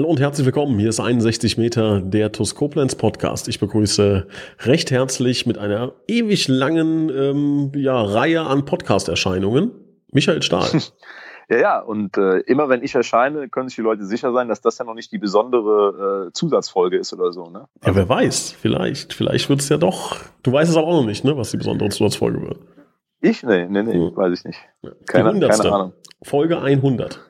Hallo und herzlich willkommen. Hier ist 61 Meter der TUS Koblenz Podcast. Ich begrüße recht herzlich mit einer ewig langen ähm, ja, Reihe an Podcast-Erscheinungen Michael Stahl. Ja, ja, und äh, immer wenn ich erscheine, können sich die Leute sicher sein, dass das ja noch nicht die besondere äh, Zusatzfolge ist oder so, ne? Ja, wer weiß, vielleicht, vielleicht wird es ja doch. Du weißt es aber auch noch nicht, ne, was die besondere Zusatzfolge wird. Ich? Nee, nee, nee, ja. weiß ich nicht. Keine, keine Ahnung. Folge 100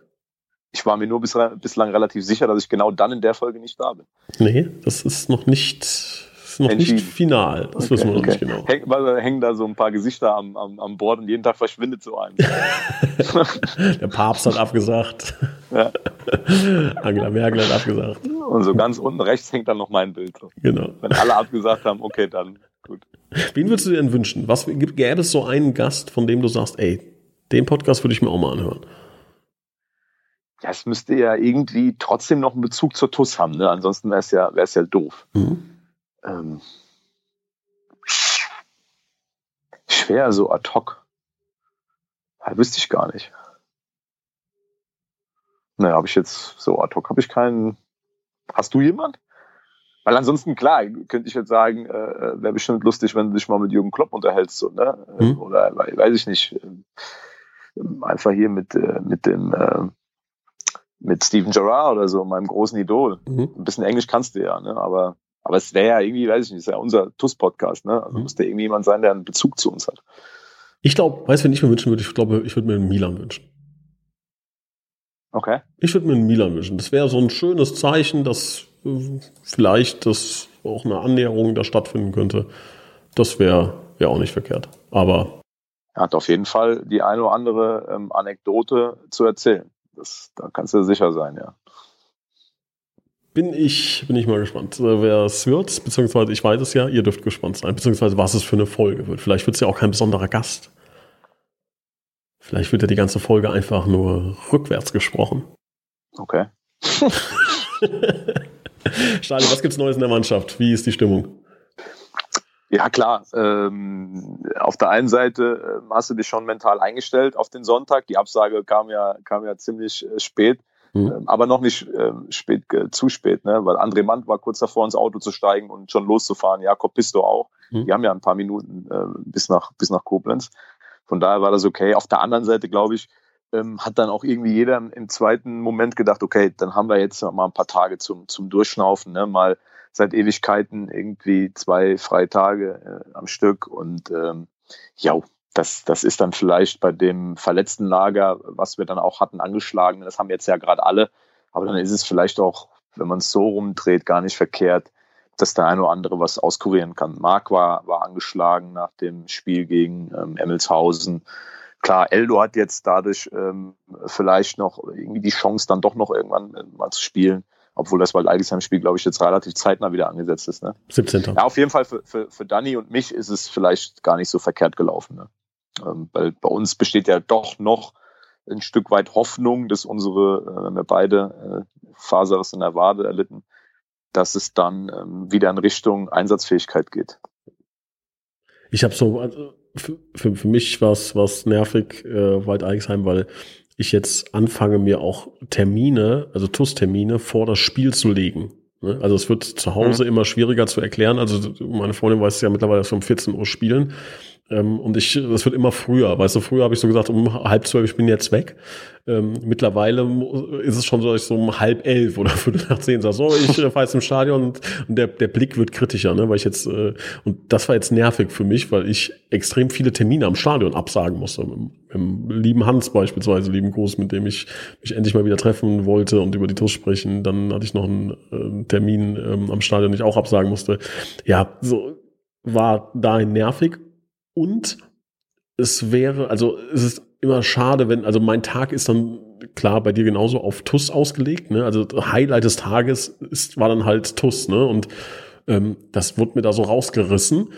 ich war mir nur bislang relativ sicher, dass ich genau dann in der Folge nicht da bin. Nee, das ist noch nicht, noch nicht final. Das okay, wissen wir noch okay. nicht genau. Häng, weil da hängen da so ein paar Gesichter am, am, am Board und jeden Tag verschwindet so ein. der Papst hat abgesagt. Ja. Angela Merkel hat abgesagt. Und so ganz unten rechts hängt dann noch mein Bild. Genau. Wenn alle abgesagt haben, okay, dann gut. Wen würdest du dir denn wünschen? Was gäbe es so einen Gast, von dem du sagst, ey, den Podcast würde ich mir auch mal anhören? Ja, es müsste ja irgendwie trotzdem noch einen Bezug zur TUS haben, ne? Ansonsten wäre es ja, wäre es ja doof. Mhm. Ähm, schwer so ad hoc. Ja, wüsste ich gar nicht. Naja, habe ich jetzt so ad hoc, habe ich keinen. Hast du jemand? Weil ansonsten, klar, könnte ich jetzt sagen, äh, äh wäre bestimmt lustig, wenn du dich mal mit Jürgen Klopp unterhältst, so, ne? Mhm. Oder weiß ich nicht. Äh, einfach hier mit, äh, mit dem äh, mit Steven Gerrard oder so, meinem großen Idol. Mhm. Ein bisschen Englisch kannst du ja, ne? aber, aber es wäre ja irgendwie, weiß ich nicht, ist ja unser TUS-Podcast, ne? Also mhm. müsste irgendwie jemand sein, der einen Bezug zu uns hat. Ich glaube, weißt du, wenn ich mir wünschen würde, ich glaube, ich würde mir einen Milan wünschen. Okay. Ich würde mir einen Milan wünschen. Das wäre so ein schönes Zeichen, dass äh, vielleicht das auch eine Annäherung da stattfinden könnte. Das wäre wär auch nicht verkehrt. Aber. Er hat auf jeden Fall die eine oder andere ähm, Anekdote zu erzählen. Das, da kannst du sicher sein, ja. Bin ich, bin ich mal gespannt, äh, wer es wird, beziehungsweise ich weiß es ja, ihr dürft gespannt sein, beziehungsweise was es für eine Folge wird. Vielleicht wird es ja auch kein besonderer Gast. Vielleicht wird ja die ganze Folge einfach nur rückwärts gesprochen. Okay. Stali, was gibt's Neues in der Mannschaft? Wie ist die Stimmung? Ja, klar. Ähm, auf der einen Seite äh, hast du dich schon mental eingestellt auf den Sonntag. Die Absage kam ja, kam ja ziemlich äh, spät, mhm. ähm, aber noch nicht äh, spät, äh, zu spät, ne? weil André Mann war kurz davor, ins Auto zu steigen und schon loszufahren. Jakob Pisto auch. Mhm. Die haben ja ein paar Minuten äh, bis, nach, bis nach Koblenz. Von daher war das okay. Auf der anderen Seite, glaube ich, ähm, hat dann auch irgendwie jeder im, im, zweiten Moment gedacht, okay, dann haben wir jetzt mal ein paar Tage zum, zum Durchschnaufen, ne? mal seit Ewigkeiten irgendwie zwei freie Tage äh, am Stück und ähm, ja, das, das ist dann vielleicht bei dem verletzten Lager, was wir dann auch hatten, angeschlagen. Das haben jetzt ja gerade alle. Aber dann ist es vielleicht auch, wenn man es so rumdreht, gar nicht verkehrt, dass der eine oder andere was auskurieren kann. Marc war, war angeschlagen nach dem Spiel gegen ähm, Emmelshausen. Klar, Eldo hat jetzt dadurch ähm, vielleicht noch irgendwie die Chance, dann doch noch irgendwann äh, mal zu spielen obwohl das Waldalgisheim-Spiel, glaube ich, jetzt relativ zeitnah wieder angesetzt ist. Ne? 17. Ja, auf jeden Fall für, für, für Danny und mich ist es vielleicht gar nicht so verkehrt gelaufen. Ne? Ähm, weil bei uns besteht ja doch noch ein Stück weit Hoffnung, dass unsere, äh, wenn wir beide äh, Faseres in der Wade erlitten, dass es dann ähm, wieder in Richtung Einsatzfähigkeit geht. Ich habe so, also für, für, für mich war es nervig, äh, Wald Eichsheim, weil ich jetzt anfange, mir auch Termine, also TUS-Termine vor das Spiel zu legen. Ne? Also es wird zu Hause mhm. immer schwieriger zu erklären. Also meine Freundin weiß ja mittlerweile, dass wir um 14 Uhr spielen. Ähm, und ich, das wird immer früher. Weißt du, früher habe ich so gesagt, um halb zwölf, ich bin jetzt weg. Ähm, mittlerweile ist es schon so, dass ich so um halb elf oder viertel nach zehn sage, so, ich äh, fahre jetzt im Stadion und, und, der, der Blick wird kritischer, ne, weil ich jetzt, äh, und das war jetzt nervig für mich, weil ich extrem viele Termine am Stadion absagen musste. Mit, mit lieben Hans beispielsweise, lieben Gruß, mit dem ich mich endlich mal wieder treffen wollte und über die TUS sprechen. Dann hatte ich noch einen äh, Termin ähm, am Stadion, den ich auch absagen musste. Ja, so war dahin nervig und es wäre, also es ist immer schade, wenn, also mein Tag ist dann klar bei dir genauso auf TUS ausgelegt, ne? Also Highlight des Tages ist, war dann halt TUS, ne? Und ähm, das wurde mir da so rausgerissen.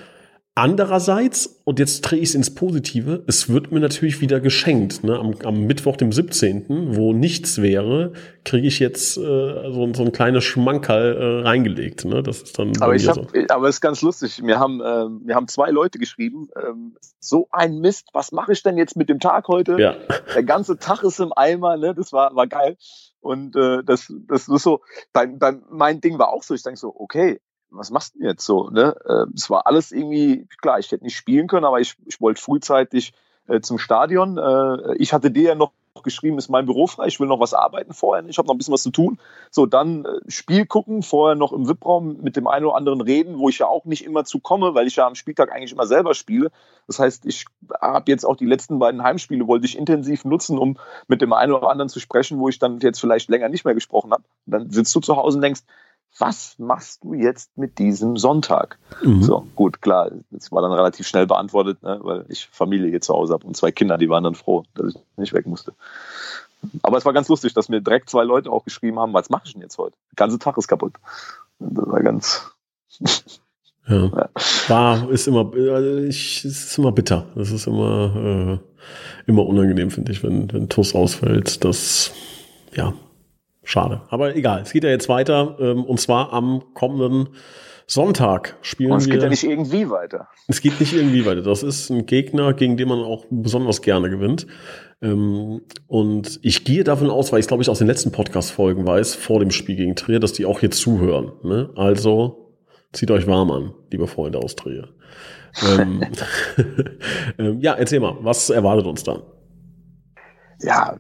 Andererseits, und jetzt drehe ich es ins Positive, es wird mir natürlich wieder geschenkt. Ne? Am, am Mittwoch, dem 17., wo nichts wäre, kriege ich jetzt äh, so, so ein kleines Schmankerl äh, reingelegt. Ne? Das ist dann aber ich hab, so. aber es ist ganz lustig. Wir haben, äh, wir haben zwei Leute geschrieben, ähm, so ein Mist, was mache ich denn jetzt mit dem Tag heute? Ja. Der ganze Tag ist im Eimer, ne? das war, war geil. Und äh, das, das ist so, beim, beim, mein Ding war auch so, ich denke so, okay, was machst du jetzt so? Ne? Äh, es war alles irgendwie, klar, ich hätte nicht spielen können, aber ich, ich wollte frühzeitig äh, zum Stadion. Äh, ich hatte dir ja noch geschrieben, ist mein Büro frei, ich will noch was arbeiten vorher, ich habe noch ein bisschen was zu tun. So, dann äh, Spiel gucken, vorher noch im VIP-Raum mit dem einen oder anderen reden, wo ich ja auch nicht immer zu komme, weil ich ja am Spieltag eigentlich immer selber spiele. Das heißt, ich habe jetzt auch die letzten beiden Heimspiele, wollte ich intensiv nutzen, um mit dem einen oder anderen zu sprechen, wo ich dann jetzt vielleicht länger nicht mehr gesprochen habe. Dann sitzt du zu Hause und denkst, was machst du jetzt mit diesem Sonntag? Mhm. So, gut, klar, das war dann relativ schnell beantwortet, ne, weil ich Familie hier zu Hause habe und zwei Kinder, die waren dann froh, dass ich nicht weg musste. Aber es war ganz lustig, dass mir direkt zwei Leute auch geschrieben haben, was mache ich denn jetzt heute? Der ganze Tag ist kaputt. Das war ganz. Ja. ja. War, ist immer, ich, ist immer bitter. Das ist immer, äh, immer unangenehm, finde ich, wenn, wenn TUS ausfällt. Das, ja, Schade. Aber egal. Es geht ja jetzt weiter. Ähm, und zwar am kommenden Sonntag spielen wir. Und es geht ja nicht irgendwie weiter. Es geht nicht irgendwie weiter. Das ist ein Gegner, gegen den man auch besonders gerne gewinnt. Ähm, und ich gehe davon aus, weil ich glaube ich aus den letzten Podcast-Folgen weiß, vor dem Spiel gegen Trier, dass die auch hier zuhören. Ne? Also zieht euch warm an, liebe Freunde aus Trier. ähm, ja, erzähl mal, was erwartet uns dann? Ja,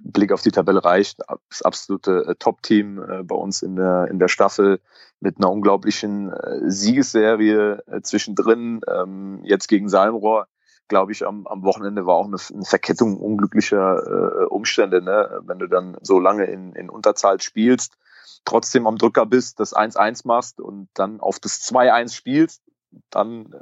Blick auf die Tabelle reicht. Das absolute äh, Top-Team äh, bei uns in der, in der Staffel mit einer unglaublichen äh, Siegesserie zwischendrin. Ähm, jetzt gegen Salmrohr, glaube ich, am, am Wochenende war auch eine, Verkettung unglücklicher Umstände. Ne? Wenn du dann so lange in, in Unterzahl spielst, trotzdem am Drücker bist, das 1-1 machst und dann auf das 2-1 spielst, dann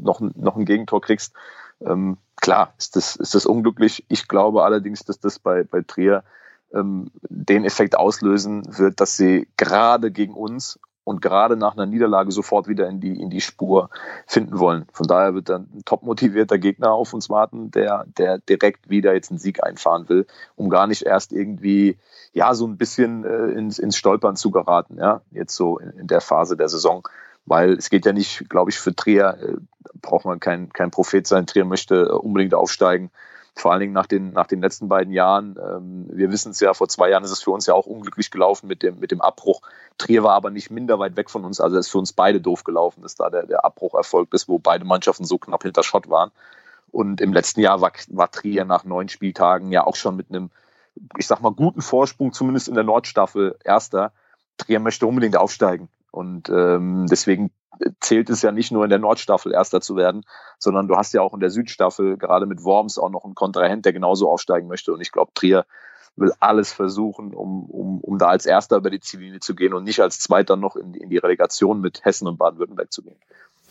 noch, noch ein Gegentor kriegst. Ähm, klar, ist das, ist das unglücklich. Ich glaube allerdings, dass das bei, bei Trier ähm, den Effekt auslösen wird, dass sie gerade gegen uns und gerade nach einer Niederlage sofort wieder in die, in die Spur finden wollen. Von daher wird dann ein top motivierter Gegner auf uns warten, der, der direkt wieder jetzt einen Sieg einfahren will, um gar nicht erst irgendwie, ja, so ein bisschen äh, ins, ins Stolpern zu geraten, ja, jetzt so in, in der Phase der Saison weil es geht ja nicht, glaube ich, für Trier, äh, braucht man kein, kein Prophet sein, Trier möchte äh, unbedingt aufsteigen. Vor allen Dingen nach den, nach den letzten beiden Jahren. Ähm, wir wissen es ja, vor zwei Jahren ist es für uns ja auch unglücklich gelaufen mit dem, mit dem Abbruch. Trier war aber nicht minder weit weg von uns, also es ist für uns beide doof gelaufen, dass da der, der Abbruch erfolgt ist, wo beide Mannschaften so knapp hinter Schott waren. Und im letzten Jahr war, war Trier nach neun Spieltagen ja auch schon mit einem, ich sag mal, guten Vorsprung, zumindest in der Nordstaffel, erster. Trier möchte unbedingt aufsteigen. Und ähm, deswegen zählt es ja nicht nur in der Nordstaffel Erster zu werden, sondern du hast ja auch in der Südstaffel gerade mit Worms auch noch einen Kontrahent, der genauso aufsteigen möchte. Und ich glaube, Trier will alles versuchen, um, um, um da als Erster über die Ziellinie zu gehen und nicht als Zweiter noch in die, in die Relegation mit Hessen und Baden-Württemberg zu gehen.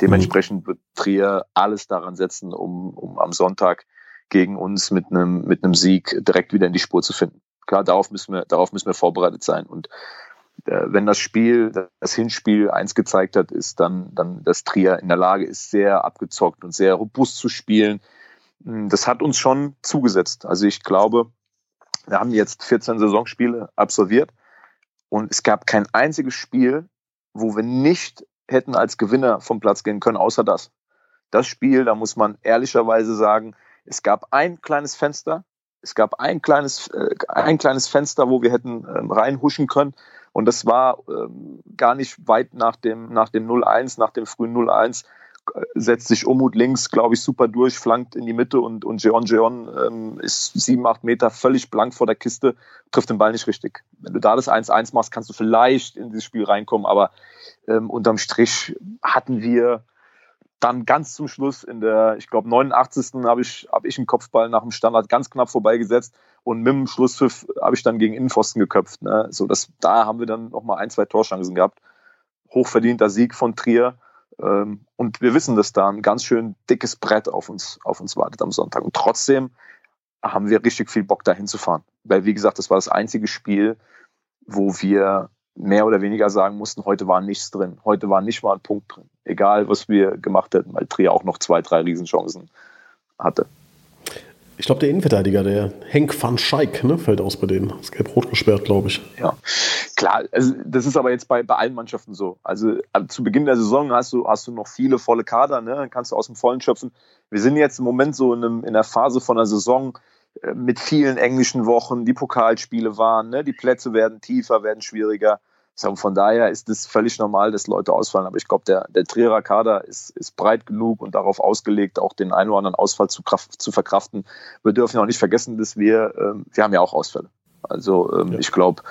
Dementsprechend wird Trier alles daran setzen, um, um am Sonntag gegen uns mit einem, mit einem Sieg direkt wieder in die Spur zu finden. Klar, darauf müssen wir, darauf müssen wir vorbereitet sein. Und äh, wenn das Spiel, das Hinspiel eins gezeigt hat, ist dann, dann, dass Trier in der Lage ist, sehr abgezockt und sehr robust zu spielen. Hm, das hat uns schon zugesetzt. Also ich glaube, wir haben jetzt 14 Saisonspiele absolviert und es gab kein einziges Spiel, wo wir nicht hätten als Gewinner vom Platz gehen können, außer das. Das Spiel, da muss man ehrlicherweise sagen, es gab ein kleines Fenster, es gab ein kleines, äh, ein kleines Fenster, wo wir hätten ähm, reinhuschen können. Und das war ähm, gar nicht weit nach dem, nach dem 0-1, nach dem frühen 0-1 äh, setzt sich Umut links, glaube ich, super durch, flankt in die Mitte und, und Jeon Jeon ähm, ist sieben, acht Meter völlig blank vor der Kiste, trifft den Ball nicht richtig. Wenn du da das 1-1 machst, kannst du vielleicht in dieses Spiel reinkommen, aber ähm, unterm Strich hatten wir dann ganz zum Schluss in der, ich glaube, 89. habe ich, hab ich einen Kopfball nach dem Standard ganz knapp vorbeigesetzt und mit dem Schlusspfiff habe ich dann gegen Innenpfosten geköpft. Ne? So, dass, da haben wir dann nochmal ein, zwei Torchancen gehabt. Hochverdienter Sieg von Trier. Ähm, und wir wissen, dass da ein ganz schön dickes Brett auf uns, auf uns wartet am Sonntag. Und trotzdem haben wir richtig viel Bock, da hinzufahren. Weil, wie gesagt, das war das einzige Spiel, wo wir mehr oder weniger sagen mussten, heute war nichts drin. Heute war nicht mal ein Punkt drin. Egal, was wir gemacht hätten, weil Trier auch noch zwei, drei Riesenchancen hatte. Ich glaube, der Innenverteidiger, der Henk van Schaik, ne, fällt aus bei denen. Das gelb-rot gesperrt, glaube ich. Ja, klar. Also das ist aber jetzt bei, bei allen Mannschaften so. Also, zu Beginn der Saison hast du, hast du noch viele volle Kader, ne? dann kannst du aus dem Vollen schöpfen. Wir sind jetzt im Moment so in, einem, in der Phase von der Saison mit vielen englischen Wochen. Die Pokalspiele waren, ne? die Plätze werden tiefer, werden schwieriger. So, von daher ist es völlig normal, dass Leute ausfallen. Aber ich glaube, der, der Trierer Kader ist, ist breit genug und darauf ausgelegt, auch den einen oder anderen Ausfall zu, Kraft, zu verkraften. Wir dürfen auch nicht vergessen, dass wir, ähm, wir haben ja auch Ausfälle. Also ähm, ja. ich glaube,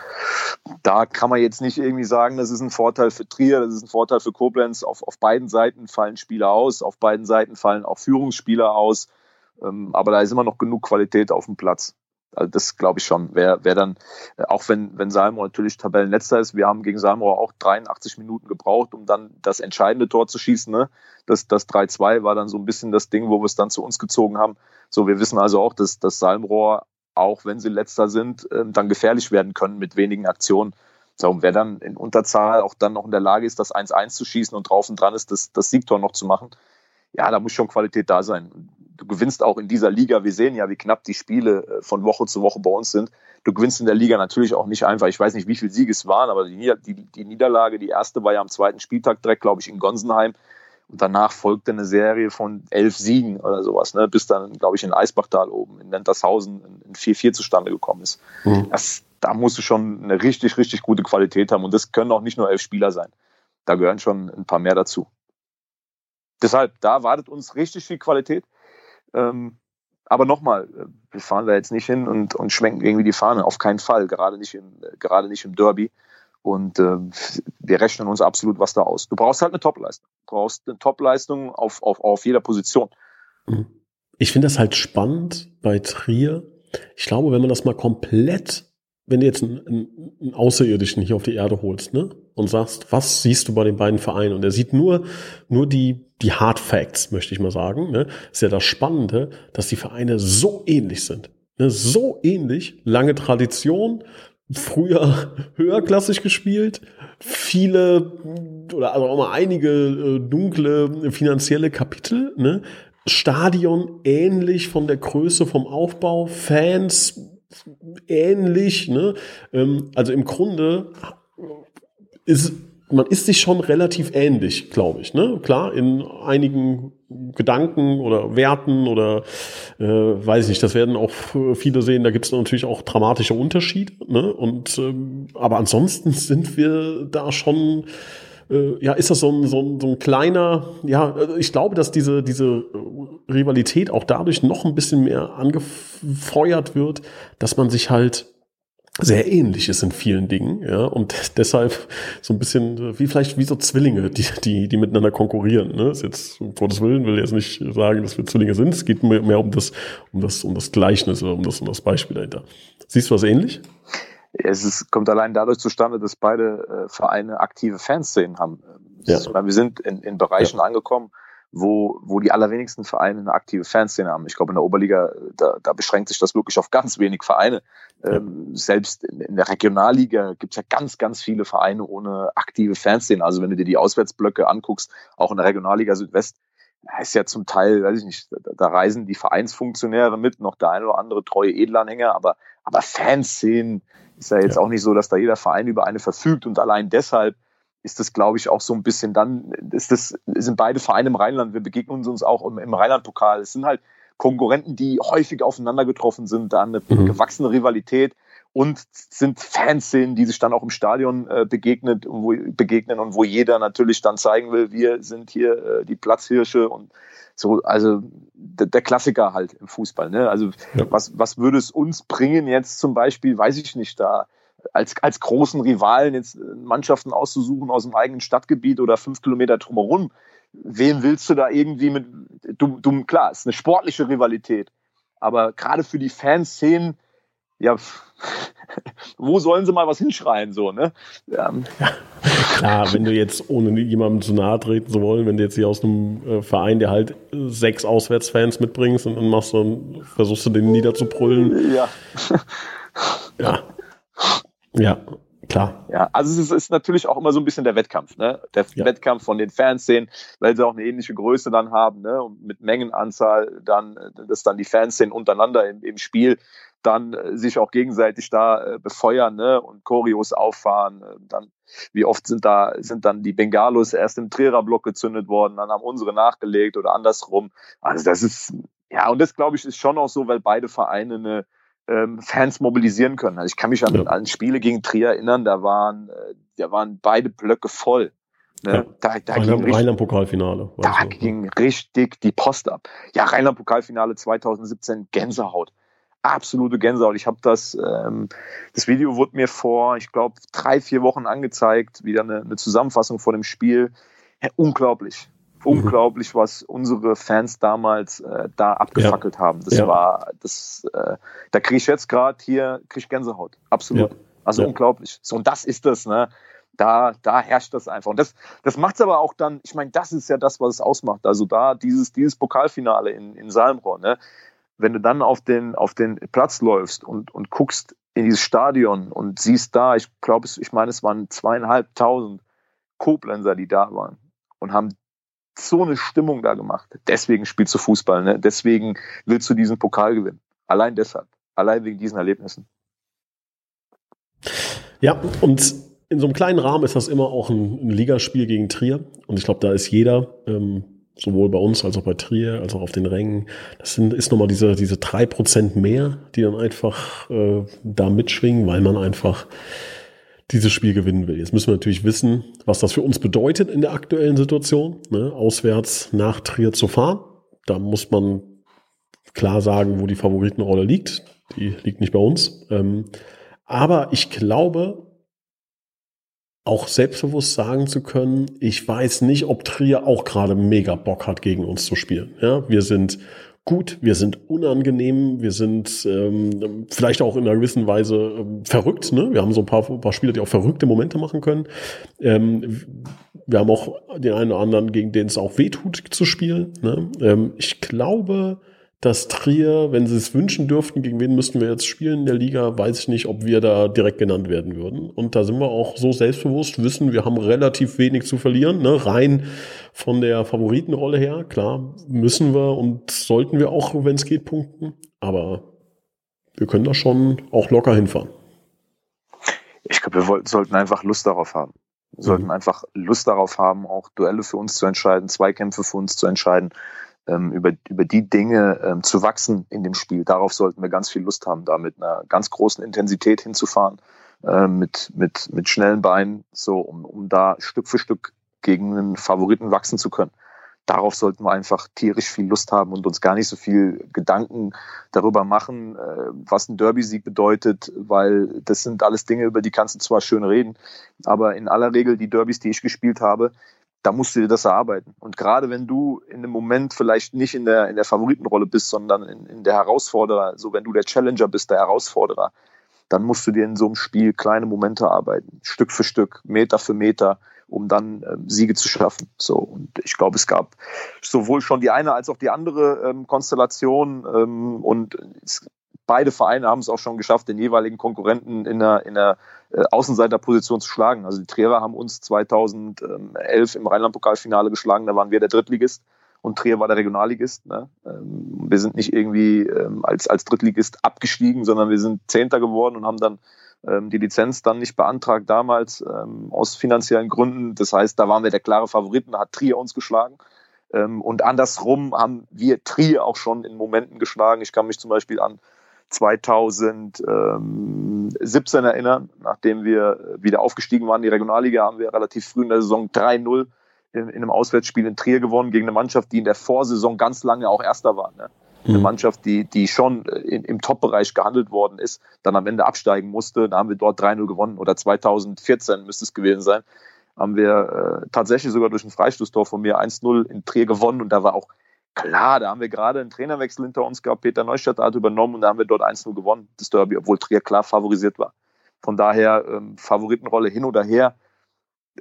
da kann man jetzt nicht irgendwie sagen, das ist ein Vorteil für Trier, das ist ein Vorteil für Koblenz. Auf, auf beiden Seiten fallen Spieler aus, auf beiden Seiten fallen auch Führungsspieler aus. Ähm, aber da ist immer noch genug Qualität auf dem Platz. Also das glaube ich schon. Wer, wer dann, äh, auch wenn, wenn Salmo natürlich Tabellenletzter ist, wir haben gegen Salmo auch 83 Minuten gebraucht, um dann das entscheidende Tor zu schießen. Ne? Das, das 3-2 war dann so ein bisschen das Ding, wo wir es dann zu uns gezogen haben. So, wir wissen also auch, dass das Salmrohr, auch wenn sie letzter sind, ähm, dann gefährlich werden können mit wenigen Aktionen. So, und wer dann in Unterzahl auch dann noch in der Lage ist, das 1-1 zu schießen und drauf und dran ist, das, das Siegtor noch zu machen, ja, da muss schon Qualität da sein du gewinnst auch in dieser Liga. Wir sehen ja, wie knapp die Spiele äh, von Woche zu Woche bei uns sind. Du gewinnst in der Liga natürlich auch nicht einfach. Ich weiß nicht, wie viele Siege es waren, aber die, Nieder die, die Niederlage, die erste war ja am zweiten Spieltag direkt, glaube ich, in Gonsenheim. Und danach folgte eine Serie von elf Siegen oder sowas, ne, bis dann, glaube ich, in Eisbachtal oben, in Nentershausen, in 4-4 zustande gekommen ist. Mhm. Das, da musst du schon eine richtig, richtig gute Qualität haben. Und das können auch nicht nur elf Spieler sein. Da gehören schon ein paar mehr dazu. Deshalb, da wartet uns richtig viel Qualität. Ähm, aber nochmal, äh, wir fahren da jetzt nicht hin und, und schwenken irgendwie die Fahne. Auf keinen Fall, gerade nicht im, gerade nicht im Derby. Und äh, wir rechnen uns absolut was da aus. Du brauchst halt eine Topleistung. Du brauchst eine Topleistung auf, auf, auf jeder Position. Mhm. Ich finde das halt spannend bei Trier. Ich glaube, wenn man das mal komplett, wenn du jetzt einen, einen Außerirdischen hier auf die Erde holst, ne? Und sagst, was siehst du bei den beiden Vereinen? Und er sieht nur, nur die die Hard Facts, möchte ich mal sagen. Ne? Ist ja das Spannende, dass die Vereine so ähnlich sind. Ne? So ähnlich, lange Tradition, früher höherklassig gespielt, viele oder also auch mal einige äh, dunkle finanzielle Kapitel, ne? Stadion ähnlich von der Größe vom Aufbau, Fans ähnlich, ne? Ähm, also im Grunde ist man ist sich schon relativ ähnlich, glaube ich. Ne? Klar, in einigen Gedanken oder Werten oder äh, weiß ich nicht, das werden auch viele sehen, da gibt es natürlich auch dramatische Unterschiede. Ne? Und ähm, aber ansonsten sind wir da schon äh, ja, ist das so ein, so, ein, so ein kleiner, ja, ich glaube, dass diese, diese Rivalität auch dadurch noch ein bisschen mehr angefeuert wird, dass man sich halt sehr ähnlich ist in vielen Dingen, ja, und deshalb so ein bisschen wie vielleicht wie so Zwillinge, die, die, die miteinander konkurrieren. Ne? Ist jetzt, um Gottes Willen, will jetzt nicht sagen, dass wir Zwillinge sind. Es geht mehr, mehr um das, um das, um das Gleichnis oder um das, um das Beispiel dahinter. Siehst du was ähnlich? Es ist, kommt allein dadurch zustande, dass beide äh, Vereine aktive Fanszenen haben. Ja. Ist, wir sind in, in Bereichen ja. angekommen, wo, wo die allerwenigsten Vereine eine aktive Fanszene haben. Ich glaube, in der Oberliga, da, da beschränkt sich das wirklich auf ganz wenig Vereine. Ähm, selbst in, in, der Regionalliga gibt es ja ganz, ganz viele Vereine ohne aktive Fanszene. Also wenn du dir die Auswärtsblöcke anguckst, auch in der Regionalliga Südwest, ist ja zum Teil, weiß ich nicht, da, reisen die Vereinsfunktionäre mit, noch der eine oder andere treue Edelanhänger, aber, aber Fanszenen ist ja jetzt ja. auch nicht so, dass da jeder Verein über eine verfügt und allein deshalb ist das, glaube ich, auch so ein bisschen dann, ist das, sind beide Vereine im Rheinland, wir begegnen uns auch im, im Rheinland-Pokal. Es sind halt Konkurrenten, die häufig aufeinander getroffen sind, da eine mhm. gewachsene Rivalität und sind Fanszenen, die sich dann auch im Stadion äh, begegnet, wo, begegnen und wo jeder natürlich dann zeigen will, wir sind hier äh, die Platzhirsche und so, also der, Klassiker halt im Fußball. Ne? Also ja. was, was würde es uns bringen jetzt zum Beispiel, weiß ich nicht, da als, als großen Rivalen jetzt Mannschaften auszusuchen aus dem eigenen Stadtgebiet oder fünf Kilometer drumherum. Wen willst du da irgendwie mit, du, du, klar, es ist eine sportliche Rivalität, aber gerade für die Fanszenen, ja, wo sollen sie mal was hinschreien, so, ne? Ja. Klar, wenn du jetzt, ohne jemandem zu nahe treten zu wollen, wenn du jetzt hier aus einem äh, Verein, der halt sechs Auswärtsfans mitbringst und dann machst du, versuchst du den niederzubrüllen. Ja. Ja. Ja, Klar. Ja, also es ist, ist, natürlich auch immer so ein bisschen der Wettkampf, ne? Der ja. Wettkampf von den Fanszenen, weil sie auch eine ähnliche Größe dann haben, ne? Und mit Mengenanzahl dann, dass dann die Fanszenen untereinander im, im Spiel dann äh, sich auch gegenseitig da äh, befeuern ne? und Choreos auffahren. Äh, dann, wie oft sind da sind dann die Bengalos erst im Triererblock gezündet worden, dann haben unsere nachgelegt oder andersrum. Also das ist ja und das glaube ich ist schon auch so, weil beide Vereine eine ähm, Fans mobilisieren können. Also ich kann mich an, ja. an Spiele gegen Trier erinnern, da waren, äh, da waren beide Blöcke voll. Ne? Ja. Da, da Rheinland, ging Rheinland-Pokalfinale. Da so. ging richtig die Post ab. Ja, Rheinland-Pokalfinale 2017, Gänsehaut. Absolute Gänsehaut. Ich habe das, ähm, das Video wurde mir vor, ich glaube, drei, vier Wochen angezeigt, wieder eine, eine Zusammenfassung vor dem Spiel. Ja, unglaublich. Mhm. unglaublich, was unsere Fans damals äh, da abgefackelt ja. haben. Das ja. war, das, äh, da kriege ich jetzt gerade hier, kriege ich Gänsehaut. Absolut. Ja. Also unglaublich. So, und das ist das, ne? Da, da herrscht das einfach. Und das, das macht es aber auch dann, ich meine, das ist ja das, was es ausmacht. Also da, dieses, dieses Pokalfinale in, in Salmrohr, ne? Wenn du dann auf den, auf den Platz läufst und, und guckst in dieses Stadion und siehst da, ich glaube, ich meine, es waren zweieinhalbtausend Koblenzer, die da waren und haben so eine Stimmung da gemacht. Deswegen spielst du Fußball, ne? deswegen willst du diesen Pokal gewinnen. Allein deshalb. Allein wegen diesen Erlebnissen. Ja, und in so einem kleinen Rahmen ist das immer auch ein, ein Ligaspiel gegen Trier. Und ich glaube, da ist jeder, ähm, sowohl bei uns als auch bei Trier, als auch auf den Rängen, das sind, ist nochmal diese, diese drei Prozent mehr, die dann einfach äh, da mitschwingen, weil man einfach dieses Spiel gewinnen will. Jetzt müssen wir natürlich wissen, was das für uns bedeutet in der aktuellen Situation, ne? auswärts nach Trier zu fahren. Da muss man klar sagen, wo die Favoritenrolle liegt. Die liegt nicht bei uns. Ähm, aber ich glaube, auch selbstbewusst sagen zu können, ich weiß nicht, ob Trier auch gerade mega Bock hat, gegen uns zu spielen. Ja, wir sind gut, wir sind unangenehm, wir sind ähm, vielleicht auch in einer gewissen Weise ähm, verrückt. Ne? Wir haben so ein paar, ein paar Spieler, die auch verrückte Momente machen können. Ähm, wir haben auch den einen oder anderen, gegen den es auch wehtut zu spielen. Ne? Ähm, ich glaube, dass Trier, wenn sie es wünschen dürften, gegen wen müssten wir jetzt spielen in der Liga, weiß ich nicht, ob wir da direkt genannt werden würden. Und da sind wir auch so selbstbewusst, wissen, wir haben relativ wenig zu verlieren, ne? rein von der Favoritenrolle her. Klar, müssen wir und sollten wir auch, wenn es geht, punkten. Aber wir können da schon auch locker hinfahren. Ich glaube, wir wollten, sollten einfach Lust darauf haben. Wir sollten mhm. einfach Lust darauf haben, auch Duelle für uns zu entscheiden, Zweikämpfe für uns zu entscheiden ähm, über, über die Dinge ähm, zu wachsen in dem Spiel. Darauf sollten wir ganz viel Lust haben, da mit einer ganz großen Intensität hinzufahren, äh, mit, mit, mit schnellen Beinen, so um, um da Stück für Stück gegen einen Favoriten wachsen zu können. Darauf sollten wir einfach tierisch viel Lust haben und uns gar nicht so viel Gedanken darüber machen, äh, was ein Derby-Sieg bedeutet, weil das sind alles Dinge, über die kannst du zwar schön reden, aber in aller Regel die Derbys, die ich gespielt habe, da musst du dir das erarbeiten. Und gerade wenn du in einem Moment vielleicht nicht in der, in der Favoritenrolle bist, sondern in, in der Herausforderer, so wenn du der Challenger bist, der Herausforderer, dann musst du dir in so einem Spiel kleine Momente arbeiten, Stück für Stück, Meter für Meter, um dann ähm, Siege zu schaffen. So und ich glaube, es gab sowohl schon die eine als auch die andere ähm, Konstellation ähm, und es, beide Vereine haben es auch schon geschafft, den jeweiligen Konkurrenten in der, in der äh, Außenseiterposition zu schlagen. Also die Trierer haben uns 2011 im Rheinland-Pokalfinale geschlagen, da waren wir der Drittligist und Trier war der Regionalligist. Ne? Ähm, wir sind nicht irgendwie ähm, als, als Drittligist abgestiegen, sondern wir sind Zehnter geworden und haben dann ähm, die Lizenz dann nicht beantragt damals aus finanziellen Gründen. Das heißt, da waren wir der klare Favoriten, da hat Trier uns geschlagen. und andersrum haben wir Trier auch schon in Momenten geschlagen. Ich kann mich zum Beispiel an 2017 erinnern, nachdem wir wieder aufgestiegen waren in die Regionalliga, haben wir relativ früh in der Saison 3-0 in, in, einem Auswärtsspiel in Trier gewonnen gegen eine Mannschaft, die in der Vorsaison ganz lange auch Erster war. Ne? Eine mhm. Mannschaft, die, die schon in, im Top-Bereich gehandelt worden ist, dann am Ende absteigen musste. Da haben wir dort 3-0 gewonnen oder 2014 müsste es gewesen sein. Haben wir äh, tatsächlich sogar durch ein Freistoßtor von mir 1-0 in Trier gewonnen und da war auch Klar, da haben wir gerade einen Trainerwechsel hinter uns gehabt. Peter Neustadt hat übernommen und da haben wir dort 1-0 gewonnen, das Derby, obwohl Trier klar favorisiert war. Von daher ähm, Favoritenrolle hin oder her.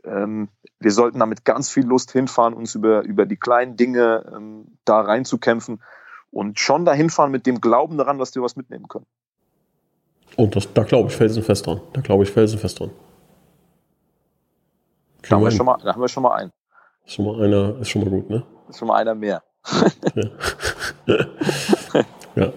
Ähm, wir sollten damit ganz viel Lust hinfahren, uns über, über die kleinen Dinge ähm, da reinzukämpfen und schon dahin fahren mit dem Glauben daran, dass wir was mitnehmen können. Und das, da glaube ich felsenfest dran. Da glaube ich felsenfest dran. Da haben, wir schon mal, da haben wir schon mal einen. Schon mal einer, ist schon mal gut, ne? Ist schon mal einer mehr. ja.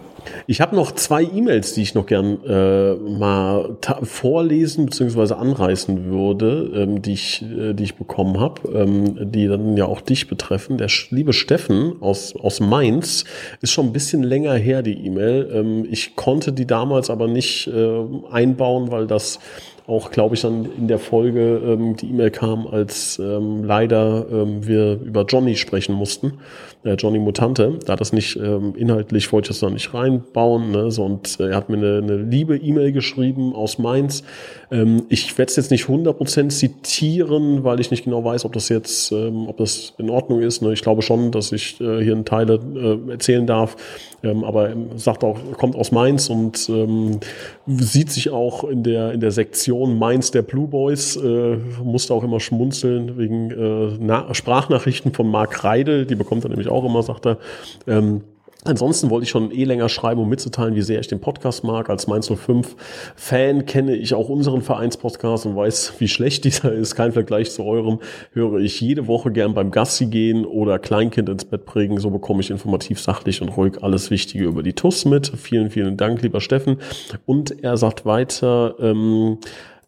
Ich habe noch zwei E-Mails, die ich noch gern äh, mal vorlesen bzw. anreißen würde, ähm, die, ich, äh, die ich bekommen habe, ähm, die dann ja auch dich betreffen. Der liebe Steffen aus, aus Mainz ist schon ein bisschen länger her, die E-Mail. Ähm, ich konnte die damals aber nicht äh, einbauen, weil das auch, glaube ich, dann in der Folge ähm, die E-Mail kam, als ähm, leider ähm, wir über Johnny sprechen mussten, äh, Johnny Mutante. Da das nicht ähm, inhaltlich, wollte ich das noch nicht reinbauen. Ne? So, und äh, er hat mir eine, eine liebe E-Mail geschrieben aus Mainz. Ähm, ich werde es jetzt nicht 100% zitieren, weil ich nicht genau weiß, ob das jetzt, ähm, ob das in Ordnung ist. Ne? Ich glaube schon, dass ich äh, hier einen Teile äh, erzählen darf. Ähm, aber sagt auch, kommt aus Mainz und ähm, sieht sich auch in der, in der Sektion Mainz der Blue Boys, äh, musste auch immer schmunzeln wegen äh, Sprachnachrichten von Marc Reidel, die bekommt er nämlich auch immer, sagt er. Ähm, Ansonsten wollte ich schon eh länger schreiben, um mitzuteilen, wie sehr ich den Podcast mag. Als Mainz 05 Fan kenne ich auch unseren Vereinspodcast und weiß, wie schlecht dieser ist. Kein Vergleich zu eurem. Höre ich jede Woche gern beim Gassi gehen oder Kleinkind ins Bett prägen. So bekomme ich informativ, sachlich und ruhig alles Wichtige über die TUS mit. Vielen, vielen Dank, lieber Steffen. Und er sagt weiter, ähm,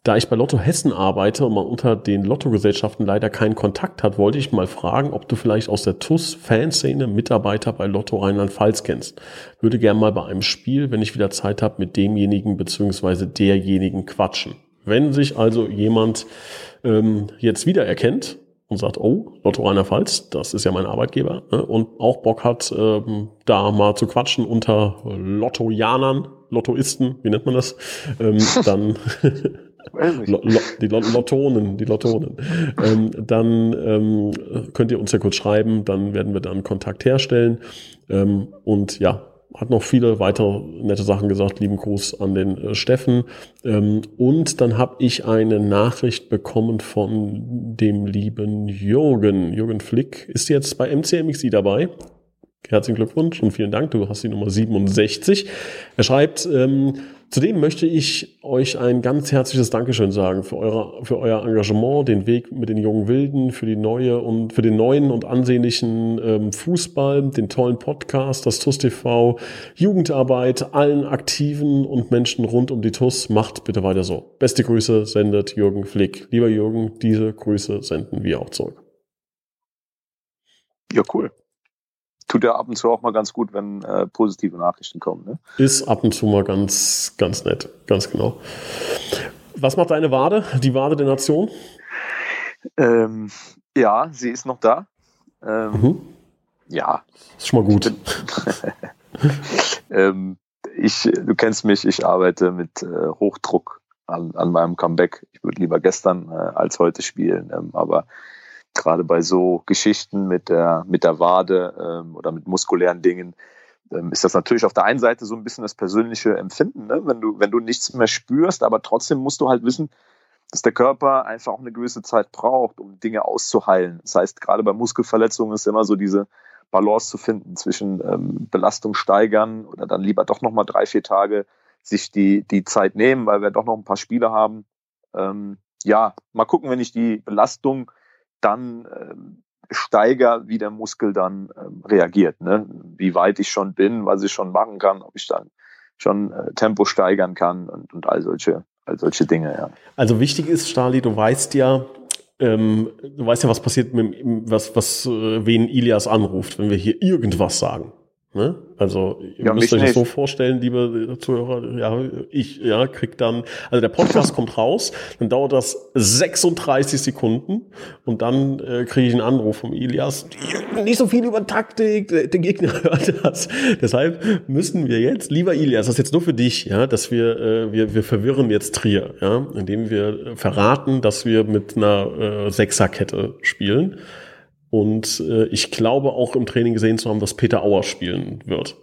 da ich bei Lotto Hessen arbeite und man unter den Lottogesellschaften leider keinen Kontakt hat, wollte ich mal fragen, ob du vielleicht aus der TUS-Fanszene Mitarbeiter bei Lotto Rheinland-Pfalz kennst. Würde gern mal bei einem Spiel, wenn ich wieder Zeit habe, mit demjenigen bzw. derjenigen quatschen. Wenn sich also jemand ähm, jetzt wiedererkennt und sagt, oh, Lotto Rheinland-Pfalz, das ist ja mein Arbeitgeber, ne, und auch Bock hat, ähm, da mal zu quatschen unter Lottojanern, Lottoisten, wie nennt man das, ähm, dann Lo, lo, die Lottonen, die Lottonen. ähm, dann ähm, könnt ihr uns ja kurz schreiben, dann werden wir dann Kontakt herstellen. Ähm, und ja, hat noch viele weitere nette Sachen gesagt. Lieben Gruß an den äh, Steffen. Ähm, und dann habe ich eine Nachricht bekommen von dem lieben Jürgen. Jürgen Flick ist jetzt bei MCMXI dabei. Herzlichen Glückwunsch und vielen Dank. Du hast die Nummer 67. Er schreibt, ähm, Zudem möchte ich euch ein ganz herzliches Dankeschön sagen für, eure, für euer Engagement, den Weg mit den jungen Wilden, für die neue und für den neuen und ansehnlichen ähm, Fußball, den tollen Podcast, das TUS TV, Jugendarbeit, allen Aktiven und Menschen rund um die TUS. Macht bitte weiter so. Beste Grüße sendet Jürgen Flick. Lieber Jürgen, diese Grüße senden wir auch zurück. Ja, cool tut ja ab und zu auch mal ganz gut, wenn äh, positive Nachrichten kommen. Ne? Ist ab und zu mal ganz, ganz nett, ganz genau. Was macht deine Wade, die Wade der Nation? Ähm, ja, sie ist noch da. Ähm, mhm. Ja. Ist schon mal gut. Ich, bin, ähm, ich, du kennst mich, ich arbeite mit äh, Hochdruck an, an meinem Comeback. Ich würde lieber gestern äh, als heute spielen, ähm, aber gerade bei so Geschichten mit der, mit der Wade ähm, oder mit muskulären Dingen, ähm, ist das natürlich auf der einen Seite so ein bisschen das persönliche Empfinden, ne? wenn, du, wenn du nichts mehr spürst, aber trotzdem musst du halt wissen, dass der Körper einfach auch eine gewisse Zeit braucht, um Dinge auszuheilen. Das heißt, gerade bei Muskelverletzungen ist immer so diese Balance zu finden zwischen ähm, Belastung steigern oder dann lieber doch nochmal drei, vier Tage sich die, die Zeit nehmen, weil wir doch noch ein paar Spiele haben. Ähm, ja, mal gucken, wenn ich die Belastung dann ähm, steiger, wie der Muskel dann ähm, reagiert. Ne? Wie weit ich schon bin, was ich schon machen kann, ob ich dann schon äh, Tempo steigern kann und, und all solche, all solche Dinge, ja. Also wichtig ist, Stali, du weißt ja, ähm, du weißt ja, was passiert, mit, was, was, äh, wen Ilias anruft, wenn wir hier irgendwas sagen. Ne? Also ihr ja, müsst euch das so vorstellen, liebe Zuhörer, ja, ich ja, krieg dann, also der Podcast kommt raus, dann dauert das 36 Sekunden und dann äh, kriege ich einen Anruf vom Ilias, nicht so viel über Taktik, der, der Gegner hört das. Deshalb müssen wir jetzt, lieber Ilias, das ist jetzt nur für dich, ja, dass wir, äh, wir, wir verwirren jetzt Trier, ja, indem wir verraten, dass wir mit einer äh, Sechserkette spielen. Und äh, ich glaube auch im Training gesehen zu haben, dass Peter Auer spielen wird.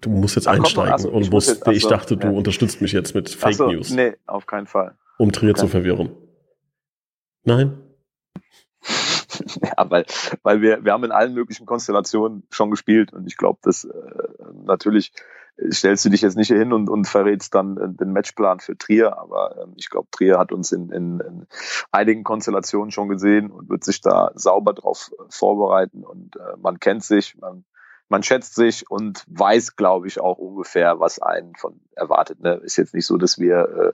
Du musst jetzt Ach, einsteigen also, und musst, jetzt, also, ich dachte, du ja. unterstützt mich jetzt mit Fake so, News. Nee, auf keinen Fall. Um Trier okay. zu verwirren. Nein? ja, weil, weil wir, wir haben in allen möglichen Konstellationen schon gespielt und ich glaube, dass äh, natürlich stellst du dich jetzt nicht hin und, und verrätst dann äh, den Matchplan für Trier. Aber ähm, ich glaube, Trier hat uns in, in, in einigen Konstellationen schon gesehen und wird sich da sauber drauf vorbereiten. Und äh, man kennt sich, man man schätzt sich und weiß, glaube ich, auch ungefähr, was einen von erwartet. Ne? Ist jetzt nicht so, dass wir, äh,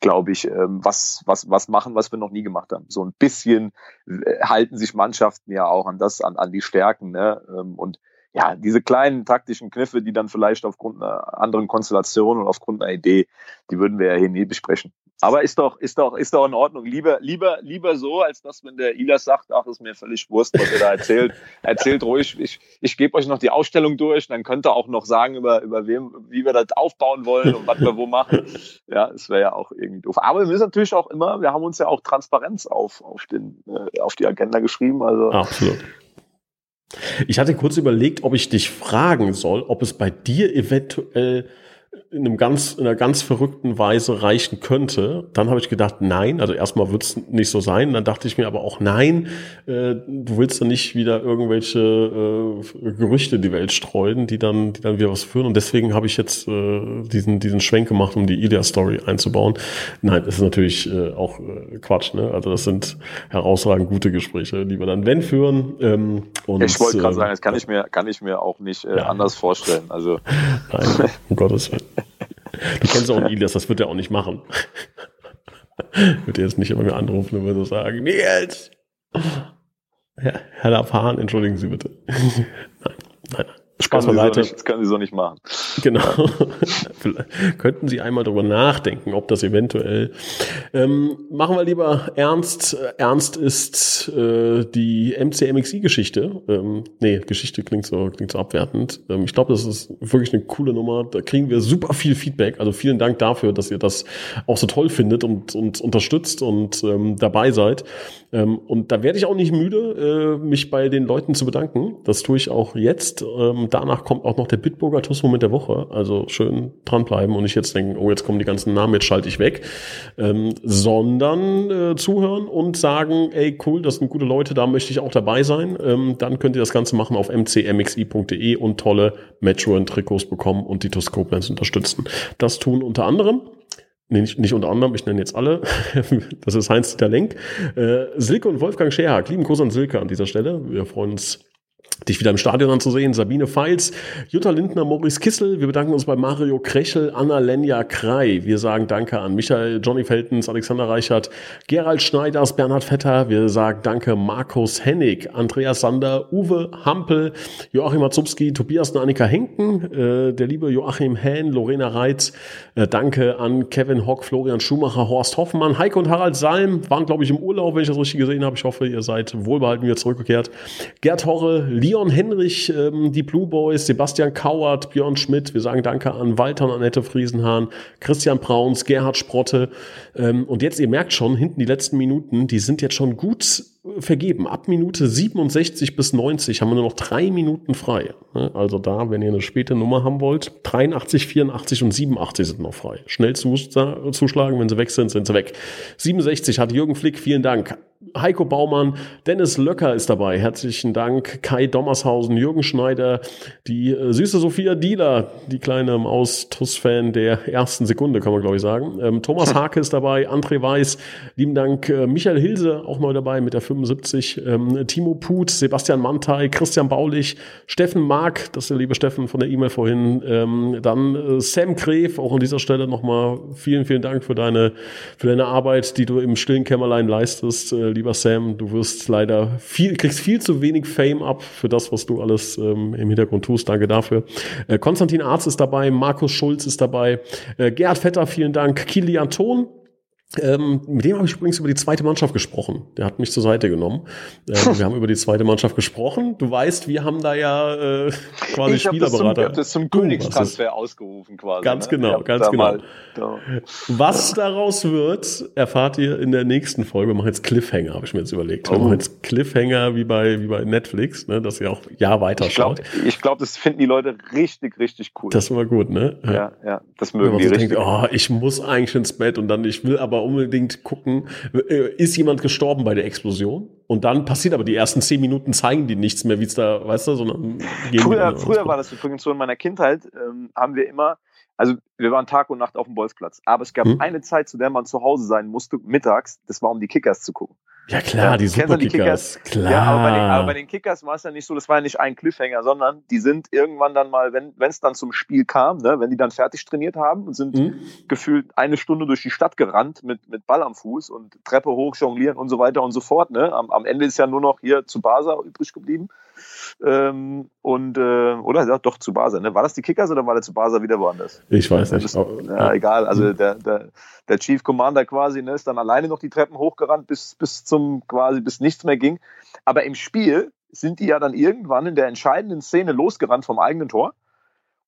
glaube ich, ähm, was, was, was machen, was wir noch nie gemacht haben. So ein bisschen äh, halten sich Mannschaften ja auch an das, an, an die Stärken. Ne? Ähm, und ja, diese kleinen taktischen Kniffe, die dann vielleicht aufgrund einer anderen Konstellation und aufgrund einer Idee, die würden wir ja hier nie besprechen. Aber ist doch, ist doch, ist doch in Ordnung. Lieber, lieber, lieber so, als dass, wenn der Ilas sagt, ach, ist mir völlig Wurst, was ihr da erzählt. Erzählt ruhig. Ich, ich gebe euch noch die Ausstellung durch, dann könnt ihr auch noch sagen, über, über wem, wie wir das aufbauen wollen und was wir wo machen. Ja, es wäre ja auch irgendwie doof. Aber wir müssen natürlich auch immer, wir haben uns ja auch Transparenz auf, auf den, äh, auf die Agenda geschrieben. Also, Absolut. Ich hatte kurz überlegt, ob ich dich fragen soll, ob es bei dir eventuell in, einem ganz, in einer ganz verrückten Weise reichen könnte. Dann habe ich gedacht, nein, also erstmal wird es nicht so sein. Dann dachte ich mir aber auch, nein, äh, du willst ja nicht wieder irgendwelche äh, Gerüchte in die Welt streuen, die dann, die dann wieder was führen. Und deswegen habe ich jetzt äh, diesen, diesen Schwenk gemacht, um die Ilya-Story einzubauen. Nein, das ist natürlich äh, auch äh, Quatsch. Ne? Also das sind herausragend gute Gespräche, die wir dann wenn führen. Ähm, und, ich wollte gerade äh, sagen, das kann ich mir, kann ich mir auch nicht äh, ja. anders vorstellen. Also Nein, um Gottes Willen. Du kennst auch Ilias, das wird er auch nicht machen. wird er jetzt nicht immer mehr anrufen und würde sagen, Nils! Herr, Herr Lapan, entschuldigen Sie bitte. nein, nein, nein. Spaß beiseite. Das können Sie so nicht machen. Genau. Könnten Sie einmal darüber nachdenken, ob das eventuell. Ähm, machen wir lieber ernst. Ernst ist äh, die MCMXI-Geschichte. Ähm, nee, Geschichte klingt so, klingt so abwertend. Ähm, ich glaube, das ist wirklich eine coole Nummer. Da kriegen wir super viel Feedback. Also vielen Dank dafür, dass ihr das auch so toll findet und uns unterstützt und ähm, dabei seid. Ähm, und da werde ich auch nicht müde, äh, mich bei den Leuten zu bedanken. Das tue ich auch jetzt. Ähm, danach kommt auch noch der Bitburger TUS-Moment der Woche. Also schön dranbleiben und nicht jetzt denken, oh, jetzt kommen die ganzen Namen, jetzt schalte ich weg. Ähm, sondern äh, zuhören und sagen, ey, cool, das sind gute Leute, da möchte ich auch dabei sein. Ähm, dann könnt ihr das Ganze machen auf mcmxi.de und tolle Metro-Trikots bekommen und die TUS Koblenz unterstützen. Das tun unter anderem Nee, nicht, nicht unter anderem, ich nenne jetzt alle. Das ist Heinz-Dieter Lenk. Äh, Silke und Wolfgang Scherhack. Lieben Gruß an Silke an dieser Stelle. Wir freuen uns dich wieder im Stadion anzusehen. Sabine Feils, Jutta Lindner, Maurice Kissel. Wir bedanken uns bei Mario Krechel, Anna Lenja Krei. Wir sagen Danke an Michael, Johnny Feltens, Alexander Reichert, Gerald Schneiders, Bernhard Vetter. Wir sagen Danke Markus Hennig, Andreas Sander, Uwe Hampel, Joachim Matzubski, Tobias und Annika Henken, äh, der liebe Joachim Hähn, Lorena Reitz. Äh, danke an Kevin Hock, Florian Schumacher, Horst Hoffmann, Heiko und Harald Salm waren, glaube ich, im Urlaub, wenn ich das richtig gesehen habe. Ich hoffe, ihr seid wohlbehalten wieder zurückgekehrt. Gerd Horre, Leon Henrich, ähm, die Blue Boys, Sebastian Kauert, Björn Schmidt. Wir sagen Danke an Walter und Annette Friesenhahn, Christian Brauns, Gerhard Sprotte. Ähm, und jetzt, ihr merkt schon, hinten die letzten Minuten, die sind jetzt schon gut vergeben. Ab Minute 67 bis 90 haben wir nur noch drei Minuten frei. Ne? Also da, wenn ihr eine späte Nummer haben wollt, 83, 84 und 87 sind noch frei. Schnell zuschlagen, wenn sie weg sind, sind sie weg. 67 hat Jürgen Flick, vielen Dank. Heiko Baumann, Dennis Löcker ist dabei. Herzlichen Dank. Kai Dommershausen, Jürgen Schneider, die äh, süße Sophia Dieler, die kleine Maus-Tuss-Fan der ersten Sekunde, kann man glaube ich sagen. Ähm, Thomas Hake ist dabei, André Weiß, lieben Dank. Äh, Michael Hilse auch neu dabei mit der 75. Ähm, Timo Put, Sebastian Mantei, Christian Baulich, Steffen Mark, das ist der liebe Steffen von der E-Mail vorhin. Ähm, dann äh, Sam Gref, auch an dieser Stelle nochmal vielen, vielen Dank für deine, für deine Arbeit, die du im stillen Kämmerlein leistest äh, lieber Sam. Du wirst leider viel, kriegst viel zu wenig Fame ab für das, was du alles ähm, im Hintergrund tust. Danke dafür. Äh, Konstantin Arz ist dabei, Markus Schulz ist dabei, äh, Gerhard Vetter, vielen Dank, Kilian Thon, ähm, mit dem habe ich übrigens über die zweite Mannschaft gesprochen. Der hat mich zur Seite genommen. Ähm, wir haben über die zweite Mannschaft gesprochen. Du weißt, wir haben da ja äh, quasi ich Spielerberater. Ich habe das zum Königstransfer ausgerufen quasi. Ganz ne? genau, ganz genau. Mal, da. Was daraus wird, erfahrt ihr in der nächsten Folge. Wir machen jetzt Cliffhanger, habe ich mir jetzt überlegt. Wir oh. machen jetzt Cliffhanger wie bei, wie bei Netflix, ne, dass ihr auch ja weiter ich glaub, schaut. Ich glaube, das finden die Leute richtig, richtig cool. Das war gut, ne? Ja, ja, das mögen die so richtig. Denkt, oh, ich muss eigentlich ins Bett und dann, ich will aber unbedingt gucken, äh, ist jemand gestorben bei der Explosion? Und dann passiert aber die ersten zehn Minuten zeigen die nichts mehr, wie es da, weißt du, sondern früher, früher war das übrigens so in meiner Kindheit, ähm, haben wir immer, also wir waren Tag und Nacht auf dem Bolzplatz, aber es gab hm? eine Zeit, zu der man zu Hause sein musste, mittags, das war um die Kickers zu gucken. Ja klar, die Superkickers. Klar. Ja, aber bei, den, aber bei den Kickers war es ja nicht so, das war ja nicht ein Cliffhanger, sondern die sind irgendwann dann mal, wenn es dann zum Spiel kam, ne, wenn die dann fertig trainiert haben und sind mhm. gefühlt eine Stunde durch die Stadt gerannt mit, mit Ball am Fuß und Treppe hoch, jonglieren und so weiter und so fort. Ne. Am, am Ende ist ja nur noch hier zu Basa übrig geblieben. Ähm, und äh, oder ja, doch zu Basa. Ne? War das die Kickers oder war der zu Basa wieder woanders? Ich weiß nicht. Das, ja, egal. Also mhm. der, der, der Chief Commander quasi ne, ist dann alleine noch die Treppen hochgerannt bis, bis zum quasi bis nichts mehr ging. Aber im Spiel sind die ja dann irgendwann in der entscheidenden Szene losgerannt vom eigenen Tor.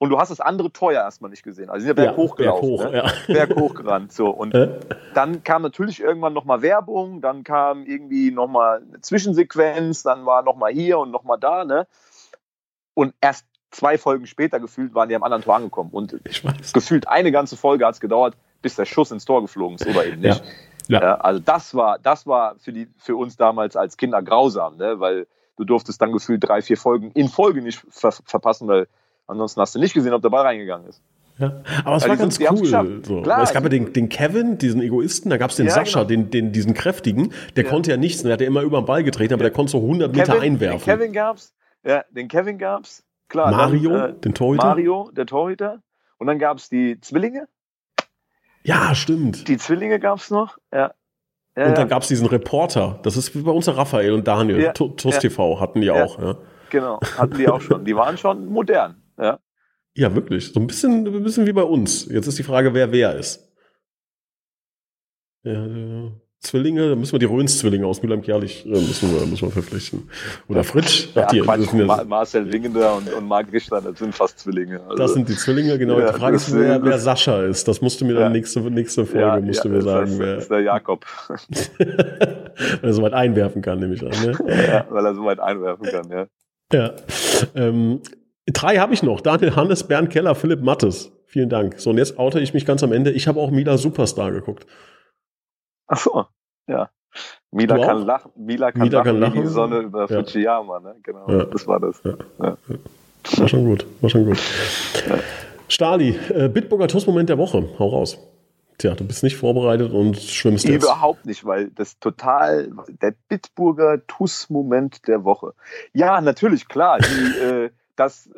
Und du hast das andere ja erstmal nicht gesehen. Also sie sind ja berg ja, hochgelaufen. Berg, hoch, ne? ja. berg hochgerannt. So. Und äh? dann kam natürlich irgendwann nochmal Werbung, dann kam irgendwie nochmal eine Zwischensequenz, dann war nochmal hier und nochmal da. Ne? Und erst zwei Folgen später gefühlt waren die am anderen Tor angekommen. Und gefühlt eine ganze Folge hat es gedauert, bis der Schuss ins Tor geflogen ist oder eben nicht. Ja. Ja. also das war, das war für, die, für uns damals als Kinder grausam, ne? weil du durftest dann gefühlt drei, vier Folgen in Folge nicht ver verpassen, weil Ansonsten hast du nicht gesehen, ob der Ball reingegangen ist. Ja, aber es ja, war ganz sind, cool. So. Klar, es gab ja den, den, Kevin, diesen Egoisten, da gab es den ja, Sascha, genau. den, den, diesen kräftigen, der konnte ja nichts, der hat ja immer über den Ball getreten, aber der konnte so 100 Meter Kevin, einwerfen. Den Kevin gab's, ja, den Kevin gab's, klar. Mario, dann, äh, den Torhüter. Mario, der Torhüter. Und dann gab's die Zwillinge. Ja, stimmt. Die Zwillinge gab's noch, ja. Und dann gab es diesen Reporter, das ist wie bei uns der Raphael und Daniel, ja, TUS TV hatten die auch. Ja. Genau, hatten die auch schon. Die waren schon modern. Ja. Ja, wirklich. So ein bisschen, ein bisschen wie bei uns. Jetzt ist die Frage, wer wer ist. Ja, Zwillinge, da müssen wir die Röns-Zwillinge aus Mülheim Kerlich äh, müssen wir, müssen wir verpflichten. Oder Fritsch. Ja, die, Quatsch, ja, Marcel Wingender und, und Marc Richter, das sind fast Zwillinge. Also, das sind die Zwillinge, genau. Ja, die Frage ist, wer, wer Sascha ist. Das musst du mir dann nächste, nächste Folge ja, musst du mir sagen. Das, wer, das ist der Jakob. weil er so weit einwerfen kann, nehme ich an. Ne? Ja, weil er so weit einwerfen kann, ja. Ja. Ähm, Drei habe ich noch. Daniel Hannes, Bernd Keller, Philipp Mattes. Vielen Dank. So, und jetzt oute ich mich ganz am Ende. Ich habe auch Mila Superstar geguckt. Ach so, ja. Mila kann, lachen, Mila kann, Mila lachen, kann lachen die Sonne über ja. Fujiyama, ne? Genau, ja. das war das. Ja. Ja. War schon gut, war schon gut. Stali, äh, Bitburger Toastmoment der Woche. Hau raus. Tja, du bist nicht vorbereitet und schwimmst jetzt. Überhaupt nicht, weil das total der Bitburger Tuss-Moment der Woche. Ja, natürlich, klar. Die, äh, dass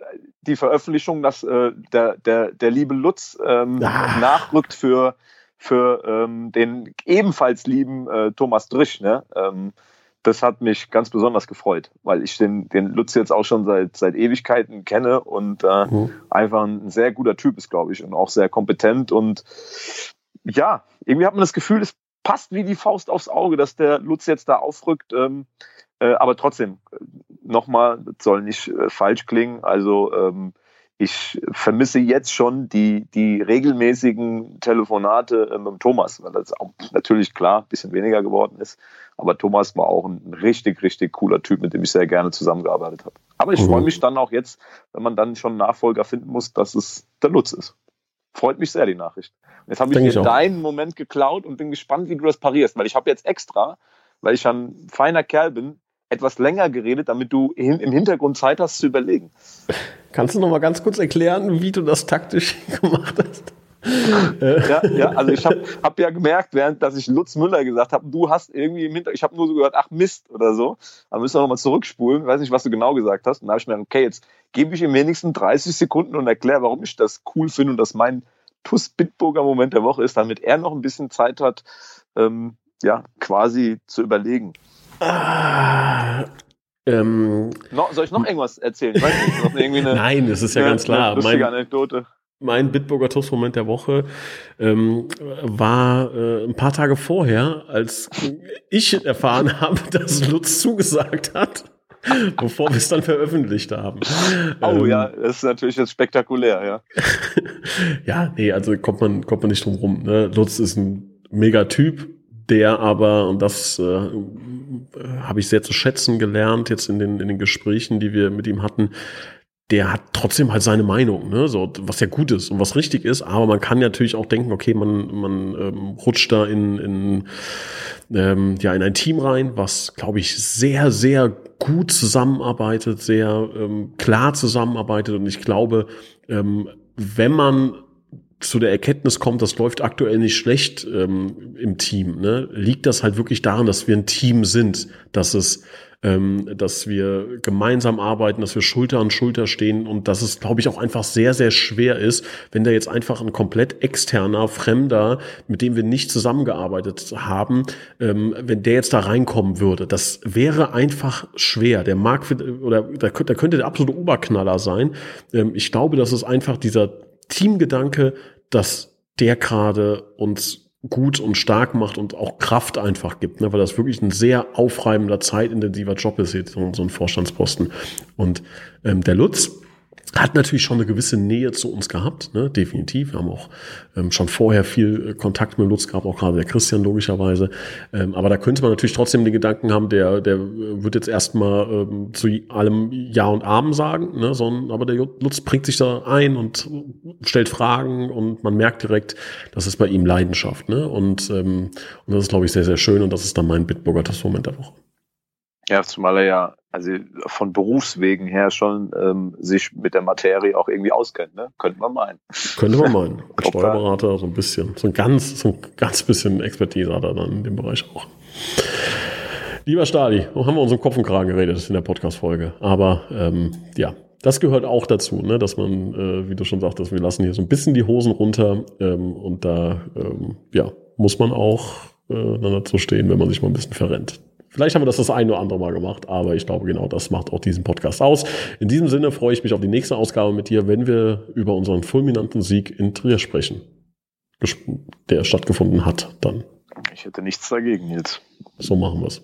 die Veröffentlichung, dass äh, der, der, der liebe Lutz ähm, ah. nachrückt für, für ähm, den ebenfalls lieben äh, Thomas Drisch. Ne? Ähm, das hat mich ganz besonders gefreut, weil ich den, den Lutz jetzt auch schon seit, seit Ewigkeiten kenne und äh, mhm. einfach ein sehr guter Typ ist, glaube ich, und auch sehr kompetent. Und ja, irgendwie hat man das Gefühl, es passt wie die Faust aufs Auge, dass der Lutz jetzt da aufrückt. Ähm, äh, aber trotzdem, nochmal, das soll nicht äh, falsch klingen. Also ähm, ich vermisse jetzt schon die, die regelmäßigen Telefonate äh, mit Thomas, weil das auch natürlich klar ein bisschen weniger geworden ist. Aber Thomas war auch ein richtig, richtig cooler Typ, mit dem ich sehr gerne zusammengearbeitet habe. Aber ich mhm. freue mich dann auch jetzt, wenn man dann schon einen Nachfolger finden muss, dass es der Lutz ist. Freut mich sehr, die Nachricht. Jetzt habe ich dir deinen Moment geklaut und bin gespannt, wie du das parierst, weil ich habe jetzt extra, weil ich ein feiner Kerl bin, etwas länger geredet, damit du im Hintergrund Zeit hast zu überlegen. Kannst du noch mal ganz kurz erklären, wie du das taktisch gemacht hast? ja, ja, also ich habe hab ja gemerkt, während dass ich Lutz Müller gesagt habe, du hast irgendwie im Hintergrund, ich habe nur so gehört, ach Mist oder so. Da müssen wir nochmal zurückspulen, ich weiß nicht, was du genau gesagt hast. Und da habe ich mir gedacht, okay, jetzt gebe ich ihm wenigstens 30 Sekunden und erkläre, warum ich das cool finde und dass mein Tuss Bitburger Moment der Woche ist, damit er noch ein bisschen Zeit hat, ähm, ja, quasi zu überlegen. Ah, ähm, no, soll ich noch irgendwas erzählen? Nicht, Nein, das ist ja eine, ganz klar. Eine mein, Anekdote. Mein Bitburger Toastmoment der Woche ähm, war äh, ein paar Tage vorher, als ich erfahren habe, dass Lutz zugesagt hat. bevor wir es dann veröffentlicht haben. Oh ähm, ja, das ist natürlich jetzt spektakulär, ja. ja, nee, also kommt man, kommt man nicht drum rum. Ne? Lutz ist ein mega Typ, der aber, und das äh, habe ich sehr zu schätzen gelernt, jetzt in den, in den Gesprächen, die wir mit ihm hatten, der hat trotzdem halt seine Meinung, ne? so, was ja gut ist und was richtig ist, aber man kann natürlich auch denken, okay, man, man ähm, rutscht da in, in, ähm, ja, in ein Team rein, was, glaube ich, sehr, sehr gut zusammenarbeitet, sehr ähm, klar zusammenarbeitet und ich glaube, ähm, wenn man zu der Erkenntnis kommt, das läuft aktuell nicht schlecht ähm, im Team, ne, liegt das halt wirklich daran, dass wir ein Team sind, dass es ähm, dass wir gemeinsam arbeiten, dass wir Schulter an Schulter stehen und dass es, glaube ich, auch einfach sehr, sehr schwer ist, wenn da jetzt einfach ein komplett externer, fremder, mit dem wir nicht zusammengearbeitet haben, ähm, wenn der jetzt da reinkommen würde. Das wäre einfach schwer. Der mag, oder da könnte der absolute Oberknaller sein. Ähm, ich glaube, das ist einfach dieser Teamgedanke, dass der gerade uns gut und stark macht und auch Kraft einfach gibt, ne? weil das wirklich ein sehr aufreibender, zeitintensiver Job ist, jetzt so, so ein Vorstandsposten. Und ähm, der Lutz, hat natürlich schon eine gewisse Nähe zu uns gehabt, ne? definitiv. Wir haben auch ähm, schon vorher viel äh, Kontakt mit Lutz gehabt, auch gerade der Christian logischerweise. Ähm, aber da könnte man natürlich trotzdem den Gedanken haben, der, der wird jetzt erstmal ähm, zu allem Ja und Amen sagen, ne? Sondern, aber der Lutz bringt sich da ein und stellt Fragen und man merkt direkt, das ist bei ihm Leidenschaft. Ne? Und, ähm, und das ist, glaube ich, sehr, sehr schön und das ist dann mein Bitburger Moment der Woche. Ja, zumal er ja also von Berufswegen her schon ähm, sich mit der Materie auch irgendwie auskennt, ne? Könnte man meinen. Könnte man meinen. Als Steuerberater so ein bisschen, so ein ganz, so ein ganz bisschen Expertise hat er dann in dem Bereich auch. Lieber Stali, haben wir uns um Kopf und Kragen geredet in der Podcast-Folge. Aber ähm, ja, das gehört auch dazu, ne? dass man, äh, wie du schon sagtest, wir lassen hier so ein bisschen die Hosen runter ähm, und da ähm, ja, muss man auch äh, dann dazu stehen, wenn man sich mal ein bisschen verrennt. Vielleicht haben wir das das ein oder andere Mal gemacht, aber ich glaube, genau das macht auch diesen Podcast aus. In diesem Sinne freue ich mich auf die nächste Ausgabe mit dir, wenn wir über unseren fulminanten Sieg in Trier sprechen, der stattgefunden hat dann. Ich hätte nichts dagegen jetzt. So machen wir es.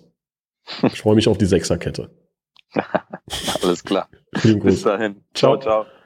Ich freue mich auf die Sechserkette. Alles klar. Bis dahin. ciao. ciao. ciao.